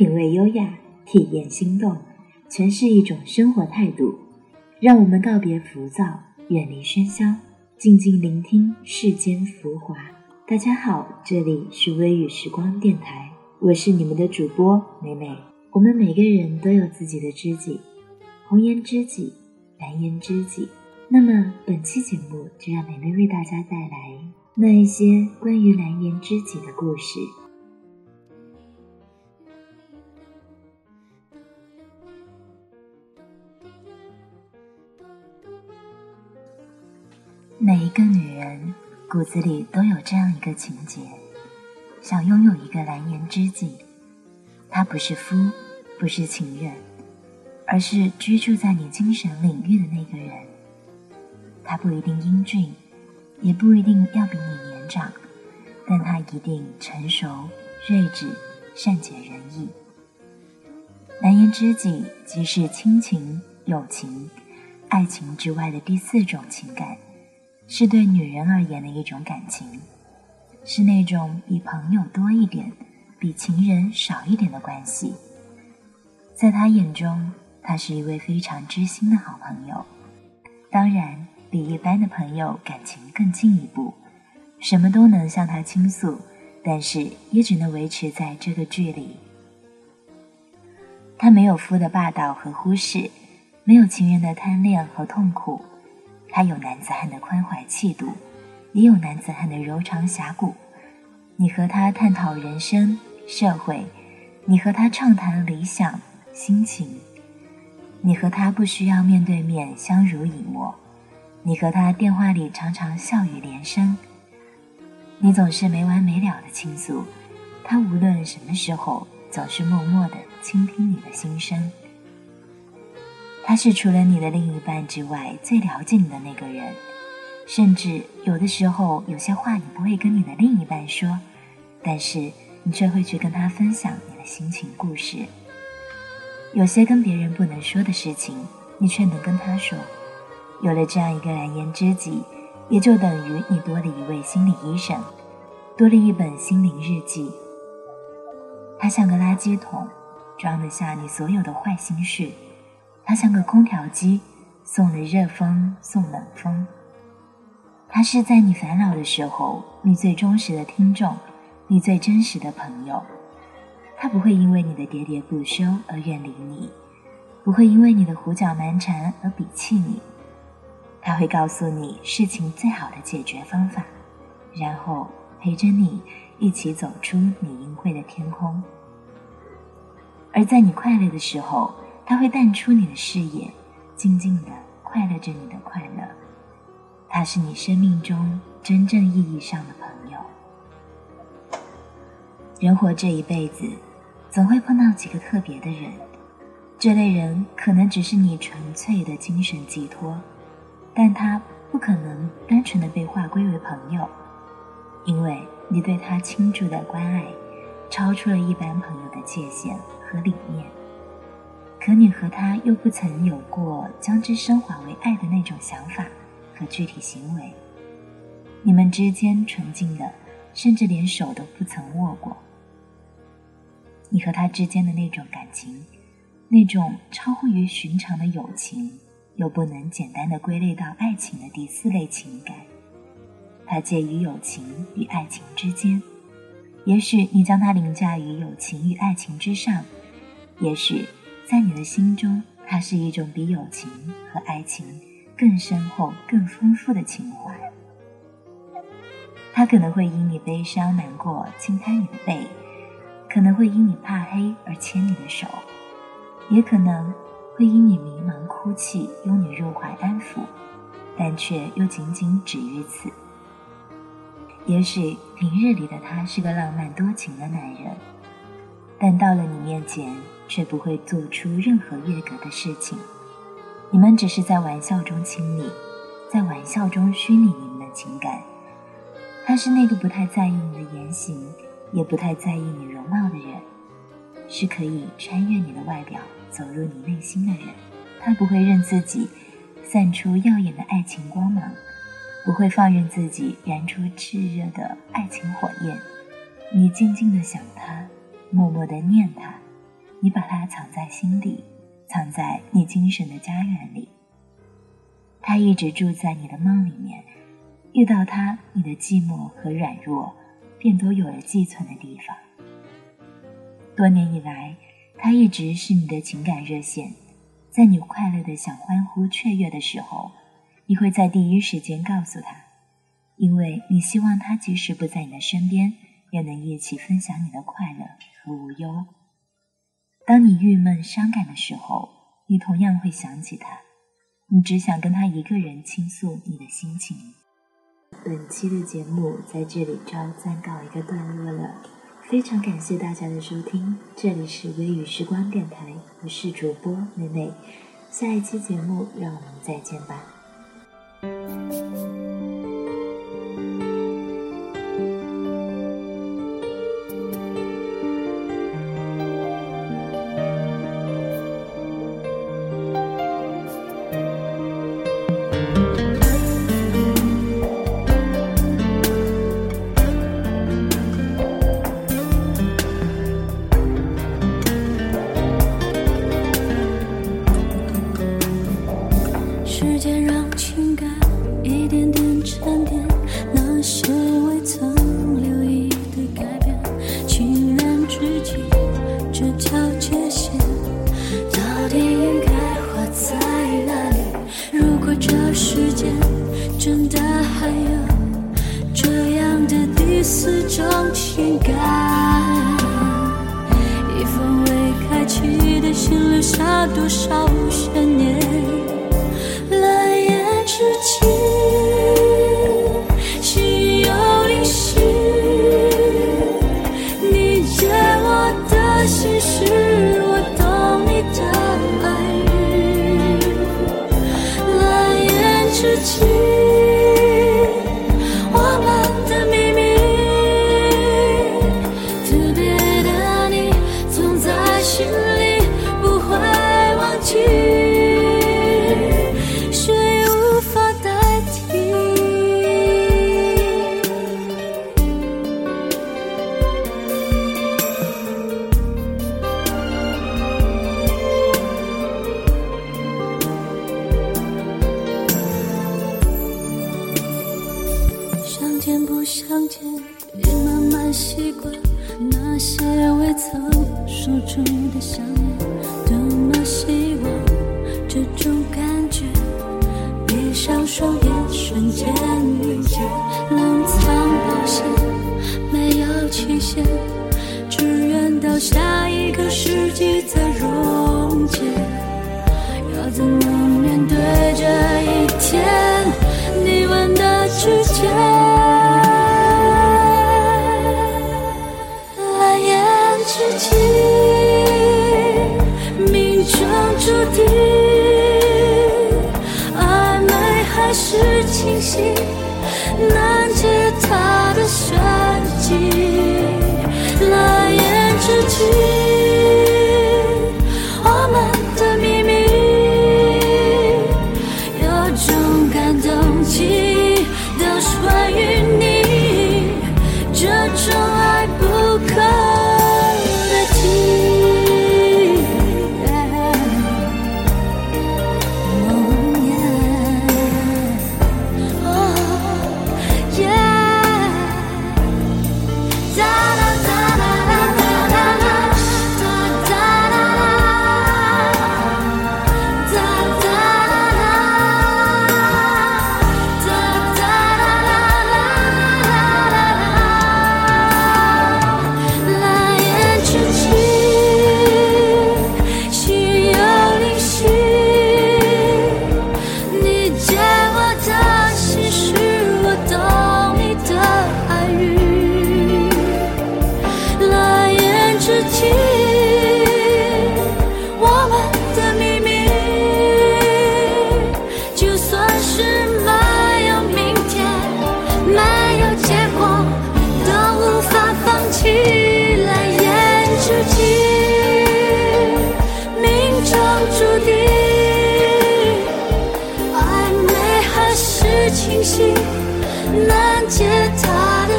品味优雅，体验心动，诠释一种生活态度。让我们告别浮躁，远离喧嚣，静静聆听世间浮华。大家好，这里是微雨时光电台，我是你们的主播美美。我们每个人都有自己的知己，红颜知己，蓝颜知己。那么本期节目就让美美为大家带来那一些关于蓝颜知己的故事。每一个女人骨子里都有这样一个情节，想拥有一个蓝颜知己。他不是夫，不是情人，而是居住在你精神领域的那个人。他不一定英俊，也不一定要比你年长，但他一定成熟、睿智、善解人意。蓝颜知己即是亲情、友情、爱情之外的第四种情感。是对女人而言的一种感情，是那种比朋友多一点、比情人少一点的关系。在他眼中，他是一位非常知心的好朋友，当然比一般的朋友感情更进一步，什么都能向他倾诉，但是也只能维持在这个距离。他没有夫的霸道和忽视，没有情人的贪恋和痛苦。他有男子汉的宽怀气度，也有男子汉的柔肠侠骨。你和他探讨人生、社会，你和他畅谈理想、心情，你和他不需要面对面相濡以沫，你和他电话里常常笑语连声，你总是没完没了的倾诉，他无论什么时候总是默默的倾听你的心声。他是除了你的另一半之外最了解你的那个人，甚至有的时候有些话你不会跟你的另一半说，但是你却会去跟他分享你的心情故事。有些跟别人不能说的事情，你却能跟他说。有了这样一个蓝颜知己，也就等于你多了一位心理医生，多了一本心灵日记。他像个垃圾桶，装得下你所有的坏心事。它像个空调机，送了热风，送冷风。它是在你烦恼的时候，你最忠实的听众，你最真实的朋友。它不会因为你的喋喋不休而远离你，不会因为你的胡搅蛮缠而鄙弃你。他会告诉你事情最好的解决方法，然后陪着你一起走出你淫秽的天空。而在你快乐的时候。他会淡出你的视野，静静的快乐着你的快乐。他是你生命中真正意义上的朋友。人活这一辈子，总会碰到几个特别的人，这类人可能只是你纯粹的精神寄托，但他不可能单纯的被划归为朋友，因为你对他倾注的关爱，超出了一般朋友的界限和理念。可你和他又不曾有过将之升华为爱的那种想法和具体行为，你们之间纯净的，甚至连手都不曾握过。你和他之间的那种感情，那种超乎于寻常的友情，又不能简单的归类到爱情的第四类情感，它介于友情与爱情之间。也许你将它凌驾于友情与爱情之上，也许。在你的心中，它是一种比友情和爱情更深厚、更丰富的情怀。他可能会因你悲伤难过轻拍你的背，可能会因你怕黑而牵你的手，也可能会因你迷茫哭泣拥你入怀安抚，但却又仅仅止于此。也许平日里的他是个浪漫多情的男人，但到了你面前。却不会做出任何越格的事情。你们只是在玩笑中亲密，在玩笑中虚拟你们的情感。他是那个不太在意你的言行，也不太在意你容貌的人，是可以穿越你的外表走入你内心的人。他不会任自己散出耀眼的爱情光芒，不会放任自己燃出炽热的爱情火焰。你静静的想他，默默的念他。你把它藏在心底，藏在你精神的家园里。他一直住在你的梦里面，遇到他，你的寂寞和软弱便都有了寄存的地方。多年以来，他一直是你的情感热线，在你快乐的想欢呼雀跃的时候，你会在第一时间告诉他，因为你希望他即使不在你的身边，也能一起分享你的快乐和无忧。当你郁闷伤感的时候，你同样会想起他。你只想跟他一个人倾诉你的心情。本期的节目在这里就要暂告一个段落了，非常感谢大家的收听，这里是微雨时光电台，我是主播美美，下一期节目让我们再见吧。感。一封未开启的信留下多少悬念？些未曾说出的想念，多么希望这种感觉，闭上双眼，瞬间遇见，冷藏保鲜，没有期限，只愿到下一个世纪再溶解。要怎么面对这一天？你问的指尖。是清晰，难解他的玄机。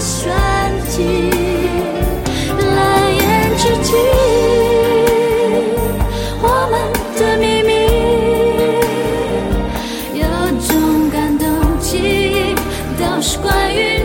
选息蓝颜知己我们的秘密有种感动记忆都是关于